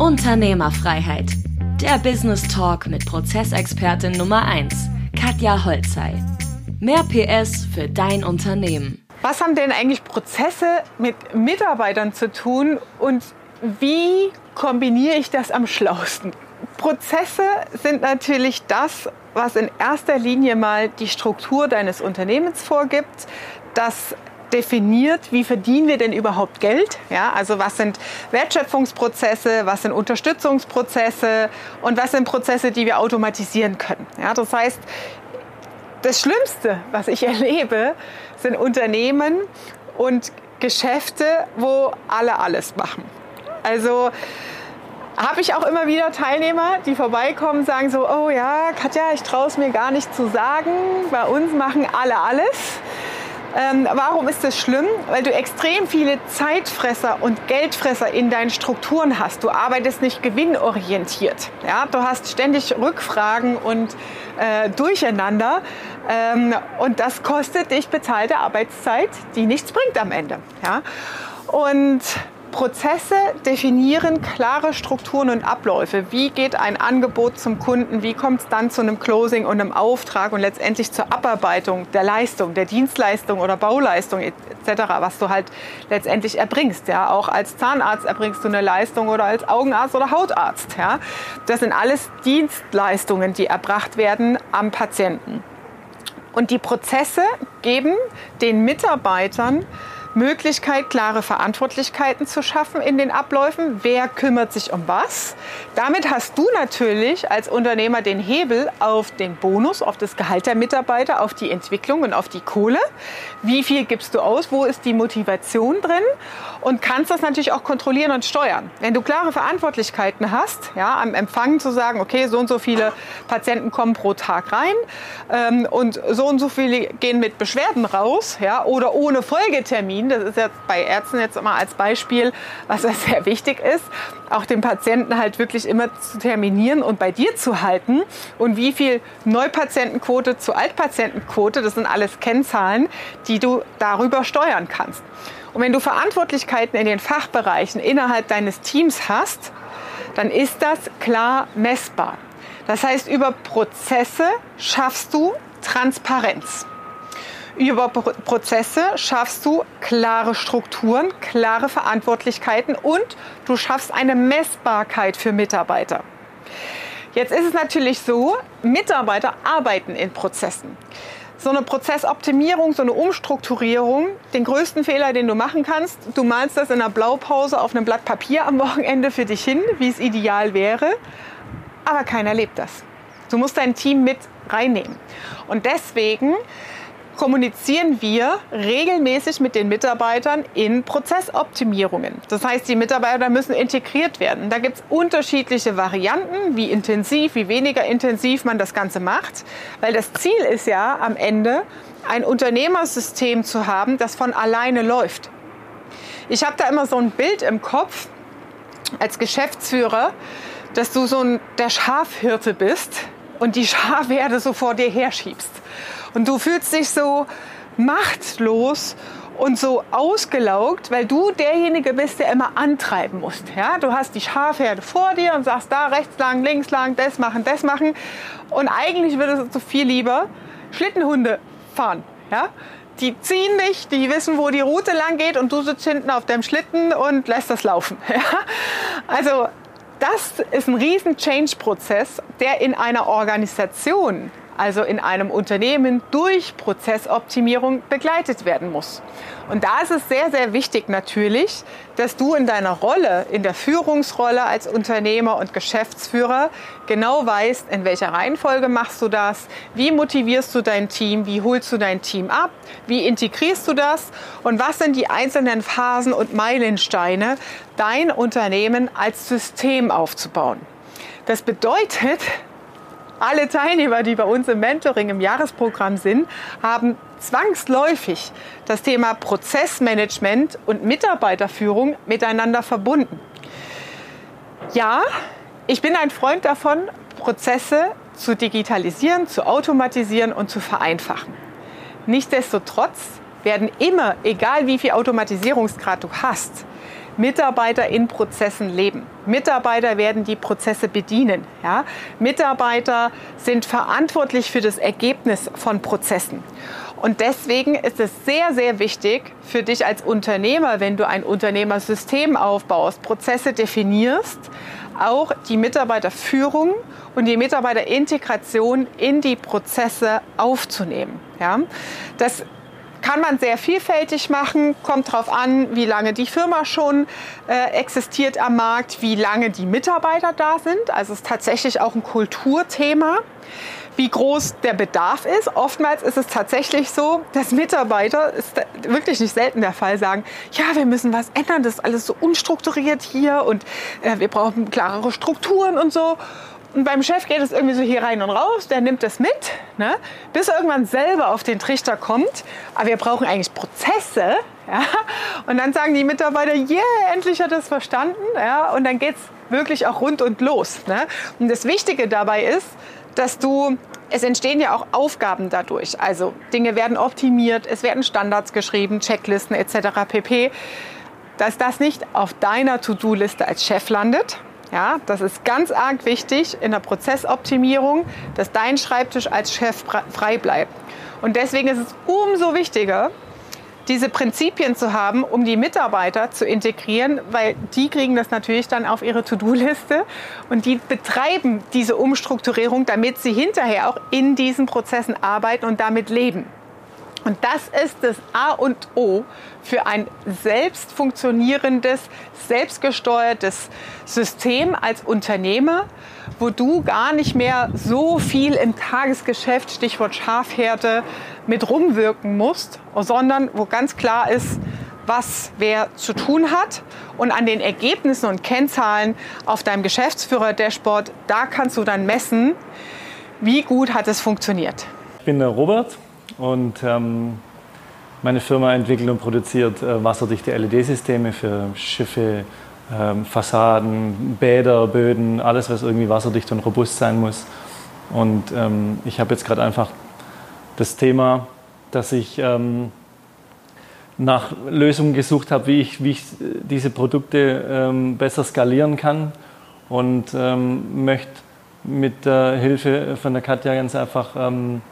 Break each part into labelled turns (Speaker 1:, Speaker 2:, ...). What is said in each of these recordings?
Speaker 1: Unternehmerfreiheit. Der Business Talk mit Prozessexpertin Nummer 1, Katja Holzei. Mehr PS für dein Unternehmen.
Speaker 2: Was haben denn eigentlich Prozesse mit Mitarbeitern zu tun und wie kombiniere ich das am schlausten? Prozesse sind natürlich das, was in erster Linie mal die Struktur deines Unternehmens vorgibt, das definiert, wie verdienen wir denn überhaupt Geld? Ja, also was sind Wertschöpfungsprozesse, was sind Unterstützungsprozesse und was sind Prozesse, die wir automatisieren können? Ja, das heißt, das Schlimmste, was ich erlebe, sind Unternehmen und Geschäfte, wo alle alles machen. Also habe ich auch immer wieder Teilnehmer, die vorbeikommen, sagen so, oh ja, Katja, ich traue es mir gar nicht zu sagen, bei uns machen alle alles. Ähm, warum ist das schlimm? Weil du extrem viele Zeitfresser und Geldfresser in deinen Strukturen hast. Du arbeitest nicht gewinnorientiert. Ja? Du hast ständig Rückfragen und äh, Durcheinander. Ähm, und das kostet dich bezahlte Arbeitszeit, die nichts bringt am Ende. Ja? Und Prozesse definieren klare Strukturen und Abläufe. Wie geht ein Angebot zum Kunden? Wie kommt es dann zu einem Closing und einem Auftrag und letztendlich zur Abarbeitung der Leistung, der Dienstleistung oder Bauleistung etc., was du halt letztendlich erbringst. Ja, auch als Zahnarzt erbringst du eine Leistung oder als Augenarzt oder Hautarzt. Ja, das sind alles Dienstleistungen, die erbracht werden am Patienten. Und die Prozesse geben den Mitarbeitern Möglichkeit, klare Verantwortlichkeiten zu schaffen in den Abläufen. Wer kümmert sich um was? Damit hast du natürlich als Unternehmer den Hebel auf den Bonus, auf das Gehalt der Mitarbeiter, auf die Entwicklung und auf die Kohle. Wie viel gibst du aus? Wo ist die Motivation drin? Und kannst das natürlich auch kontrollieren und steuern. Wenn du klare Verantwortlichkeiten hast, ja, am Empfang zu sagen, okay, so und so viele Patienten kommen pro Tag rein ähm, und so und so viele gehen mit Beschwerden raus, ja, oder ohne Folgetermin Termin. Das ist jetzt bei Ärzten jetzt immer als Beispiel, was ja sehr wichtig ist, auch den Patienten halt wirklich immer zu terminieren und bei dir zu halten. Und wie viel Neupatientenquote zu Altpatientenquote, das sind alles Kennzahlen, die du darüber steuern kannst. Und wenn du Verantwortlichkeiten in den Fachbereichen innerhalb deines Teams hast, dann ist das klar messbar. Das heißt, über Prozesse schaffst du Transparenz. Über Prozesse schaffst du klare Strukturen, klare Verantwortlichkeiten und du schaffst eine Messbarkeit für Mitarbeiter. Jetzt ist es natürlich so, Mitarbeiter arbeiten in Prozessen. So eine Prozessoptimierung, so eine Umstrukturierung, den größten Fehler, den du machen kannst, du malst das in einer Blaupause auf einem Blatt Papier am Wochenende für dich hin, wie es ideal wäre, aber keiner lebt das. Du musst dein Team mit reinnehmen. Und deswegen kommunizieren wir regelmäßig mit den Mitarbeitern in Prozessoptimierungen. Das heißt, die Mitarbeiter müssen integriert werden. Da gibt es unterschiedliche Varianten, wie intensiv, wie weniger intensiv man das Ganze macht, weil das Ziel ist ja am Ende, ein Unternehmersystem zu haben, das von alleine läuft. Ich habe da immer so ein Bild im Kopf als Geschäftsführer, dass du so ein, der Schafhirte bist und die Schafherde so vor dir herschiebst. Und du fühlst dich so machtlos und so ausgelaugt, weil du derjenige bist, der immer antreiben muss. Ja? Du hast die Schafherde vor dir und sagst da rechts lang, links lang, das machen, das machen. Und eigentlich würdest du viel lieber Schlittenhunde fahren. Ja? Die ziehen nicht, die wissen, wo die Route lang geht und du sitzt hinten auf deinem Schlitten und lässt das laufen. Ja? Also das ist ein riesen Change-Prozess, der in einer Organisation also in einem Unternehmen durch Prozessoptimierung begleitet werden muss. Und da ist es sehr, sehr wichtig natürlich, dass du in deiner Rolle, in der Führungsrolle als Unternehmer und Geschäftsführer genau weißt, in welcher Reihenfolge machst du das, wie motivierst du dein Team, wie holst du dein Team ab, wie integrierst du das und was sind die einzelnen Phasen und Meilensteine, dein Unternehmen als System aufzubauen. Das bedeutet, alle Teilnehmer, die bei uns im Mentoring im Jahresprogramm sind, haben zwangsläufig das Thema Prozessmanagement und Mitarbeiterführung miteinander verbunden. Ja, ich bin ein Freund davon, Prozesse zu digitalisieren, zu automatisieren und zu vereinfachen. Nichtsdestotrotz werden immer, egal wie viel Automatisierungsgrad du hast, Mitarbeiter in Prozessen leben. Mitarbeiter werden die Prozesse bedienen. Ja? Mitarbeiter sind verantwortlich für das Ergebnis von Prozessen. Und deswegen ist es sehr, sehr wichtig für dich als Unternehmer, wenn du ein Unternehmersystem aufbaust, Prozesse definierst, auch die Mitarbeiterführung und die Mitarbeiterintegration in die Prozesse aufzunehmen. Ja? Das kann man sehr vielfältig machen, kommt darauf an, wie lange die Firma schon äh, existiert am Markt, wie lange die Mitarbeiter da sind. Also es ist tatsächlich auch ein Kulturthema wie groß der Bedarf ist. Oftmals ist es tatsächlich so, dass Mitarbeiter, ist wirklich nicht selten der Fall, sagen, ja, wir müssen was ändern, das ist alles so unstrukturiert hier und äh, wir brauchen klarere Strukturen und so. Und beim Chef geht es irgendwie so hier rein und raus, der nimmt das mit, ne, bis er irgendwann selber auf den Trichter kommt. Aber wir brauchen eigentlich Prozesse. Ja? Und dann sagen die Mitarbeiter, yeah, endlich hat er es verstanden. Ja? Und dann geht es wirklich auch rund und los. Ne? Und das Wichtige dabei ist, dass du, es entstehen ja auch Aufgaben dadurch. Also Dinge werden optimiert, es werden Standards geschrieben, Checklisten etc. pp. Dass das nicht auf deiner To-Do-Liste als Chef landet. Ja, das ist ganz arg wichtig in der Prozessoptimierung, dass dein Schreibtisch als Chef frei bleibt. Und deswegen ist es umso wichtiger, diese Prinzipien zu haben, um die Mitarbeiter zu integrieren, weil die kriegen das natürlich dann auf ihre To-Do-Liste und die betreiben diese Umstrukturierung, damit sie hinterher auch in diesen Prozessen arbeiten und damit leben. Und das ist das A und O für ein selbst funktionierendes, selbstgesteuertes System als Unternehmer, wo du gar nicht mehr so viel im Tagesgeschäft, Stichwort Schafhärte, mit rumwirken musst, sondern wo ganz klar ist, was wer zu tun hat. Und an den Ergebnissen und Kennzahlen auf deinem Geschäftsführer-Dashboard, da kannst du dann messen, wie gut hat es funktioniert.
Speaker 3: Ich bin der Robert und ähm, meine Firma entwickelt und produziert äh, wasserdichte LED-Systeme für Schiffe, ähm, Fassaden, Bäder, Böden, alles, was irgendwie wasserdicht und robust sein muss. Und ähm, ich habe jetzt gerade einfach das Thema, dass ich ähm, nach Lösungen gesucht habe, wie ich, wie ich diese Produkte ähm, besser skalieren kann und ähm, möchte mit der Hilfe von der Katja ganz einfach ähm,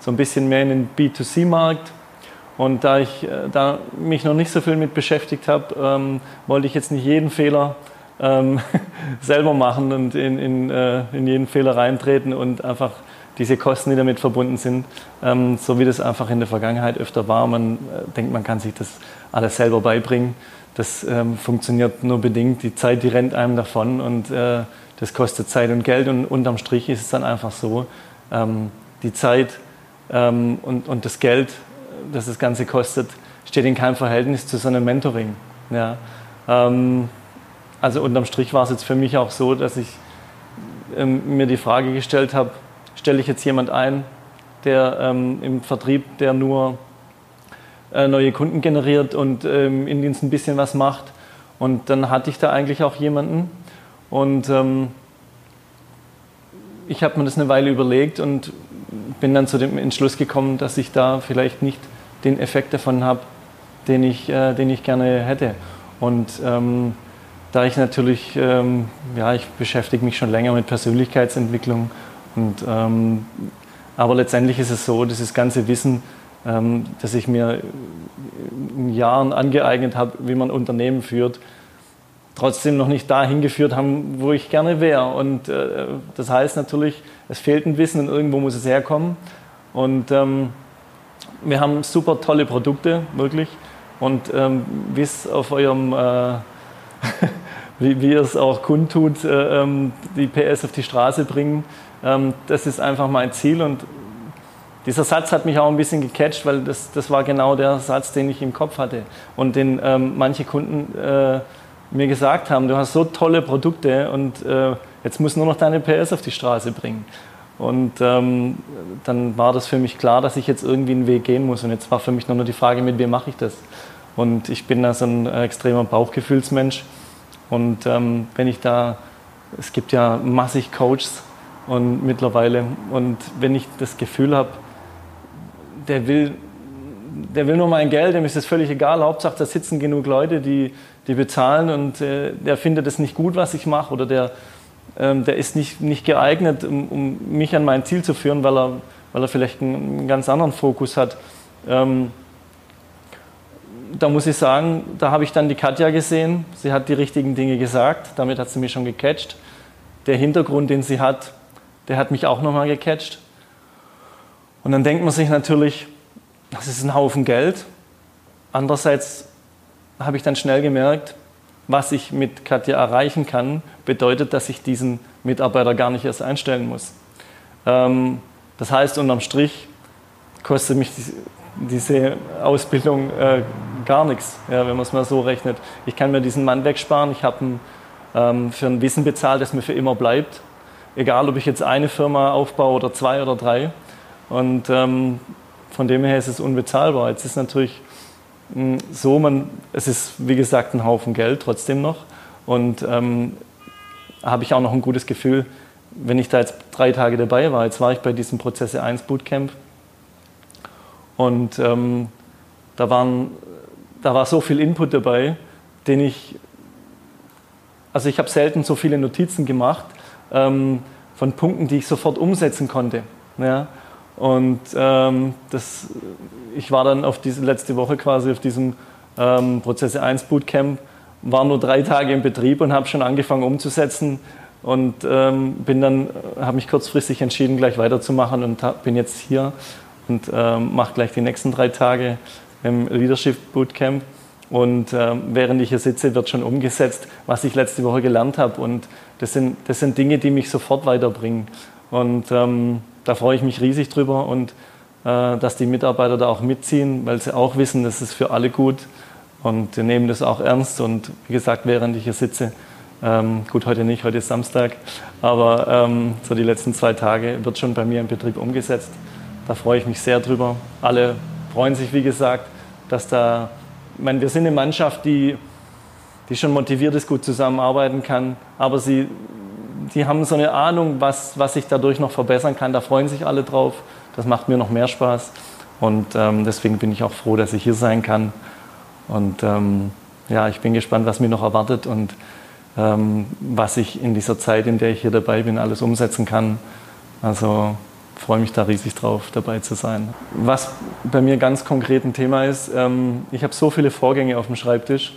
Speaker 3: so ein bisschen mehr in den B2C-Markt. Und da ich äh, da mich noch nicht so viel mit beschäftigt habe, ähm, wollte ich jetzt nicht jeden Fehler ähm, selber machen und in, in, äh, in jeden Fehler reintreten und einfach diese Kosten, die damit verbunden sind, ähm, so wie das einfach in der Vergangenheit öfter war. Man äh, denkt, man kann sich das alles selber beibringen. Das ähm, funktioniert nur bedingt. Die Zeit, die rennt einem davon und äh, das kostet Zeit und Geld. Und unterm Strich ist es dann einfach so, ähm, die Zeit ähm, und, und das Geld, das das Ganze kostet, steht in keinem Verhältnis zu so einem Mentoring. Ja. Ähm, also unterm Strich war es jetzt für mich auch so, dass ich ähm, mir die Frage gestellt habe, stelle ich jetzt jemand ein, der ähm, im Vertrieb, der nur äh, neue Kunden generiert und ähm, in Dienst ein bisschen was macht. Und dann hatte ich da eigentlich auch jemanden. Und ähm, ich habe mir das eine Weile überlegt und bin dann zu dem Entschluss gekommen, dass ich da vielleicht nicht den Effekt davon habe, den ich, äh, den ich gerne hätte. Und ähm, da ich natürlich, ähm, ja, ich beschäftige mich schon länger mit Persönlichkeitsentwicklung und ähm, aber letztendlich ist es so, dieses ganze Wissen, ähm, das ich mir in Jahren angeeignet habe, wie man Unternehmen führt, trotzdem noch nicht dahin geführt haben, wo ich gerne wäre. Und äh, das heißt natürlich, es fehlt ein Wissen und irgendwo muss es herkommen. Und ähm, wir haben super tolle Produkte, wirklich. Und ähm, wie es auf eurem, äh, wie, wie ihr es auch kundtut, äh, ähm, die PS auf die Straße bringen, ähm, das ist einfach mein Ziel. Und dieser Satz hat mich auch ein bisschen gecatcht, weil das, das war genau der Satz, den ich im Kopf hatte und den ähm, manche Kunden äh, mir gesagt haben, du hast so tolle Produkte und äh, jetzt musst du nur noch deine PS auf die Straße bringen. Und ähm, dann war das für mich klar, dass ich jetzt irgendwie einen Weg gehen muss. Und jetzt war für mich nur noch die Frage, mit wem mache ich das? Und ich bin da so ein äh, extremer Bauchgefühlsmensch. Und ähm, wenn ich da, es gibt ja massig Coaches und mittlerweile, und wenn ich das Gefühl habe, der will, der will nur mein Geld, dem ist es völlig egal, Hauptsache da sitzen genug Leute, die, die bezahlen und äh, der findet es nicht gut, was ich mache oder der, ähm, der ist nicht, nicht geeignet, um, um, mich an mein Ziel zu führen, weil er, weil er vielleicht einen, einen ganz anderen Fokus hat. Ähm, da muss ich sagen, da habe ich dann die Katja gesehen. Sie hat die richtigen Dinge gesagt. Damit hat sie mich schon gecatcht. Der Hintergrund, den sie hat, der hat mich auch nochmal gecatcht. Und dann denkt man sich natürlich, das ist ein Haufen Geld. Andererseits habe ich dann schnell gemerkt, was ich mit Katja erreichen kann, bedeutet, dass ich diesen Mitarbeiter gar nicht erst einstellen muss. Ähm, das heißt, unterm Strich kostet mich diese Ausbildung äh, gar nichts, ja, wenn man es mal so rechnet. Ich kann mir diesen Mann wegsparen, ich habe ähm, für ein Wissen bezahlt, das mir für immer bleibt. Egal, ob ich jetzt eine Firma aufbaue oder zwei oder drei. Und ähm, von dem her ist es unbezahlbar. Jetzt ist natürlich so, man, es ist wie gesagt ein Haufen Geld trotzdem noch. Und ähm, habe ich auch noch ein gutes Gefühl, wenn ich da jetzt drei Tage dabei war. Jetzt war ich bei diesem Prozesse 1 Bootcamp. Und ähm, da, waren, da war so viel Input dabei, den ich, also ich habe selten so viele Notizen gemacht ähm, von Punkten, die ich sofort umsetzen konnte. Ja? Und ähm, das, ich war dann auf diese letzte Woche quasi auf diesem ähm, Prozesse 1 Bootcamp, war nur drei Tage im Betrieb und habe schon angefangen umzusetzen und ähm, bin dann, habe mich kurzfristig entschieden, gleich weiterzumachen und hab, bin jetzt hier und ähm, mache gleich die nächsten drei Tage im Leadership Bootcamp. Und ähm, während ich hier sitze, wird schon umgesetzt, was ich letzte Woche gelernt habe. Und das sind, das sind Dinge, die mich sofort weiterbringen. Und ähm, da freue ich mich riesig drüber und äh, dass die Mitarbeiter da auch mitziehen, weil sie auch wissen, das ist für alle gut und die nehmen das auch ernst. Und wie gesagt, während ich hier sitze, ähm, gut, heute nicht, heute ist Samstag, aber ähm, so die letzten zwei Tage wird schon bei mir im Betrieb umgesetzt. Da freue ich mich sehr drüber. Alle freuen sich, wie gesagt, dass da, ich meine, wir sind eine Mannschaft, die, die schon motiviert ist, gut zusammenarbeiten kann, aber sie die haben so eine Ahnung, was, was ich dadurch noch verbessern kann. Da freuen sich alle drauf. Das macht mir noch mehr Spaß. Und ähm, deswegen bin ich auch froh, dass ich hier sein kann. Und ähm, ja, ich bin gespannt, was mir noch erwartet und ähm, was ich in dieser Zeit, in der ich hier dabei bin, alles umsetzen kann. Also freue mich da riesig drauf, dabei zu sein. Was bei mir ganz konkret ein Thema ist, ähm, ich habe so viele Vorgänge auf dem Schreibtisch,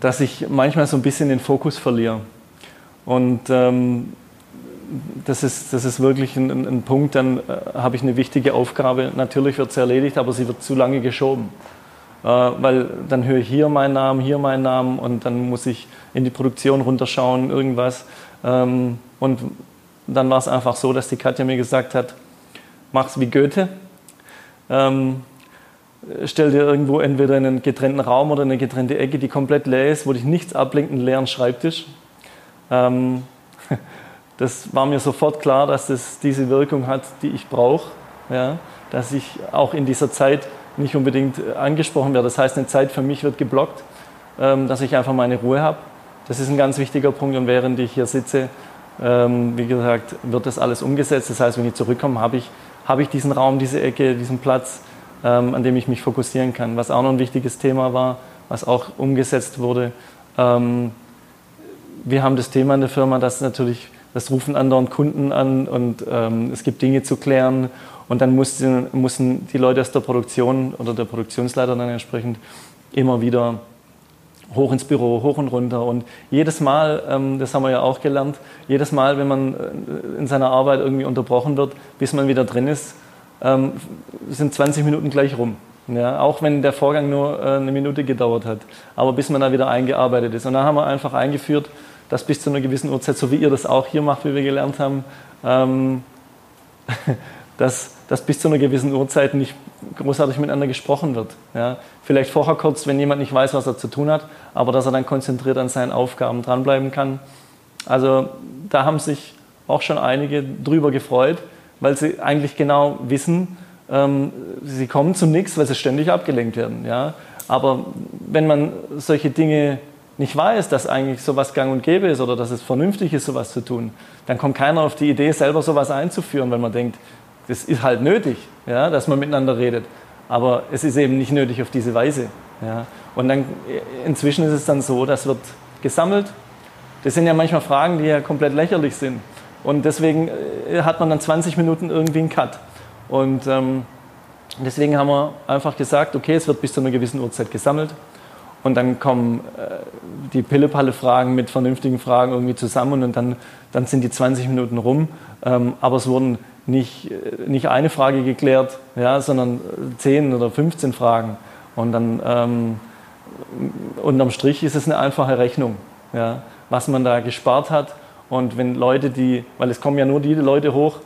Speaker 3: dass ich manchmal so ein bisschen den Fokus verliere. Und ähm, das, ist, das ist wirklich ein, ein Punkt, dann äh, habe ich eine wichtige Aufgabe. Natürlich wird sie erledigt, aber sie wird zu lange geschoben. Äh, weil dann höre ich hier meinen Namen, hier meinen Namen und dann muss ich in die Produktion runterschauen, irgendwas. Ähm, und dann war es einfach so, dass die Katja mir gesagt hat, mach's wie Goethe. Ähm, stell dir irgendwo entweder einen getrennten Raum oder eine getrennte Ecke, die komplett leer ist, wo dich nichts ablenkt, einen leeren Schreibtisch. Ähm, das war mir sofort klar, dass das diese Wirkung hat, die ich brauche. Ja? Dass ich auch in dieser Zeit nicht unbedingt angesprochen werde. Das heißt, eine Zeit für mich wird geblockt, ähm, dass ich einfach meine Ruhe habe. Das ist ein ganz wichtiger Punkt. Und während ich hier sitze, ähm, wie gesagt, wird das alles umgesetzt. Das heißt, wenn ich zurückkomme, habe ich, habe ich diesen Raum, diese Ecke, diesen Platz, ähm, an dem ich mich fokussieren kann. Was auch noch ein wichtiges Thema war, was auch umgesetzt wurde, ähm, wir haben das Thema in der Firma, dass natürlich, das rufen anderen Kunden an und ähm, es gibt Dinge zu klären und dann mussten, mussten die Leute aus der Produktion oder der Produktionsleiter dann entsprechend immer wieder hoch ins Büro, hoch und runter. Und jedes Mal, ähm, das haben wir ja auch gelernt, jedes Mal, wenn man äh, in seiner Arbeit irgendwie unterbrochen wird, bis man wieder drin ist, ähm, sind 20 Minuten gleich rum. Ja, auch wenn der Vorgang nur äh, eine Minute gedauert hat. Aber bis man da wieder eingearbeitet ist. Und da haben wir einfach eingeführt, dass bis zu einer gewissen Uhrzeit, so wie ihr das auch hier macht, wie wir gelernt haben, ähm, dass, dass bis zu einer gewissen Uhrzeit nicht großartig miteinander gesprochen wird. Ja? Vielleicht vorher kurz, wenn jemand nicht weiß, was er zu tun hat, aber dass er dann konzentriert an seinen Aufgaben dranbleiben kann. Also da haben sich auch schon einige drüber gefreut, weil sie eigentlich genau wissen, ähm, sie kommen zu nichts, weil sie ständig abgelenkt werden. Ja? Aber wenn man solche Dinge nicht weiß, dass eigentlich sowas gang und gäbe ist oder dass es vernünftig ist, sowas zu tun, dann kommt keiner auf die Idee, selber sowas einzuführen, weil man denkt, das ist halt nötig, ja, dass man miteinander redet. Aber es ist eben nicht nötig auf diese Weise. Ja. Und dann inzwischen ist es dann so, das wird gesammelt. Das sind ja manchmal Fragen, die ja komplett lächerlich sind. Und deswegen äh, hat man dann 20 Minuten irgendwie einen Cut. Und ähm, deswegen haben wir einfach gesagt, okay, es wird bis zu einer gewissen Uhrzeit gesammelt. Und dann kommen äh, die Pille-Palle-Fragen mit vernünftigen Fragen irgendwie zusammen und dann, dann sind die 20 Minuten rum. Ähm, aber es wurden nicht, äh, nicht eine Frage geklärt, ja, sondern 10 oder 15 Fragen. Und dann ähm, unterm Strich ist es eine einfache Rechnung, ja, was man da gespart hat. Und wenn Leute, die, weil es kommen ja nur die Leute hoch,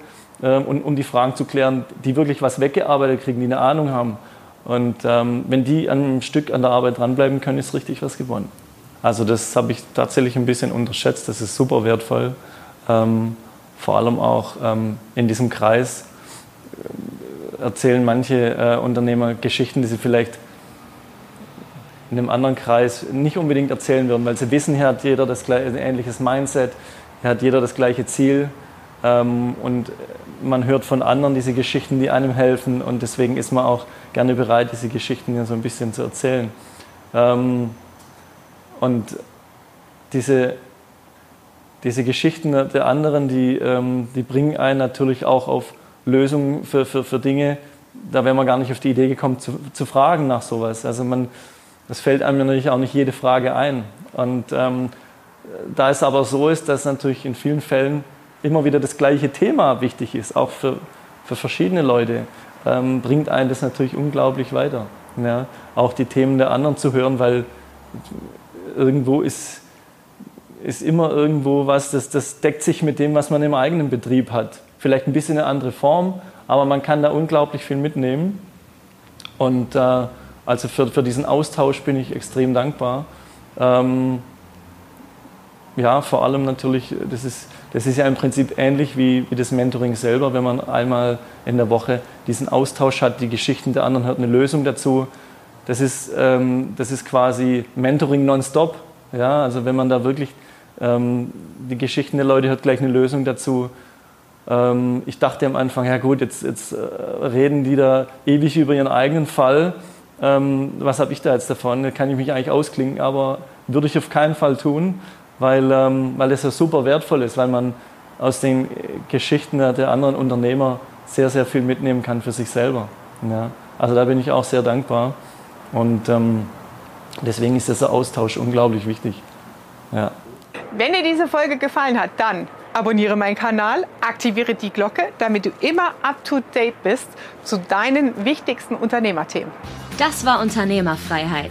Speaker 3: und, um die Fragen zu klären, die wirklich was weggearbeitet kriegen, die eine Ahnung haben. Und ähm, wenn die an einem Stück an der Arbeit dranbleiben können, ist richtig was gewonnen. Also das habe ich tatsächlich ein bisschen unterschätzt. Das ist super wertvoll. Ähm, vor allem auch ähm, in diesem Kreis äh, erzählen manche äh, Unternehmer Geschichten, die sie vielleicht in einem anderen Kreis nicht unbedingt erzählen würden, weil sie wissen, hier hat jeder das gleiche, ein ähnliches Mindset, hier hat jeder das gleiche Ziel ähm, und man hört von anderen diese Geschichten, die einem helfen und deswegen ist man auch gerne bereit, diese Geschichten so ein bisschen zu erzählen. Ähm, und diese, diese Geschichten der anderen, die, ähm, die bringen einen natürlich auch auf Lösungen für, für, für Dinge, da wäre man gar nicht auf die Idee gekommen zu, zu fragen nach sowas. Also man, das fällt einem natürlich auch nicht jede Frage ein. Und ähm, da es aber so ist, dass natürlich in vielen Fällen immer wieder das gleiche Thema wichtig ist, auch für, für verschiedene Leute, ähm, bringt einen das natürlich unglaublich weiter. Ja? Auch die Themen der anderen zu hören, weil irgendwo ist, ist immer irgendwo was, das, das deckt sich mit dem, was man im eigenen Betrieb hat. Vielleicht ein bisschen eine andere Form, aber man kann da unglaublich viel mitnehmen. Und äh, also für, für diesen Austausch bin ich extrem dankbar. Ähm, ja, vor allem natürlich, das ist, das ist ja im Prinzip ähnlich wie, wie das Mentoring selber, wenn man einmal in der Woche diesen Austausch hat, die Geschichten der anderen hört, eine Lösung dazu. Das ist, ähm, das ist quasi Mentoring nonstop. Ja, also wenn man da wirklich ähm, die Geschichten der Leute hört, gleich eine Lösung dazu. Ähm, ich dachte am Anfang, ja gut, jetzt, jetzt äh, reden die da ewig über ihren eigenen Fall. Ähm, was habe ich da jetzt davon? Da kann ich mich eigentlich ausklinken, aber würde ich auf keinen Fall tun weil, ähm, weil es ja super wertvoll ist, weil man aus den Geschichten der anderen Unternehmer sehr, sehr viel mitnehmen kann für sich selber. Ja. Also da bin ich auch sehr dankbar und ähm, deswegen ist dieser Austausch unglaublich wichtig. Ja.
Speaker 2: Wenn dir diese Folge gefallen hat, dann abonniere meinen Kanal, aktiviere die Glocke, damit du immer up-to-date bist zu deinen wichtigsten Unternehmerthemen.
Speaker 1: Das war Unternehmerfreiheit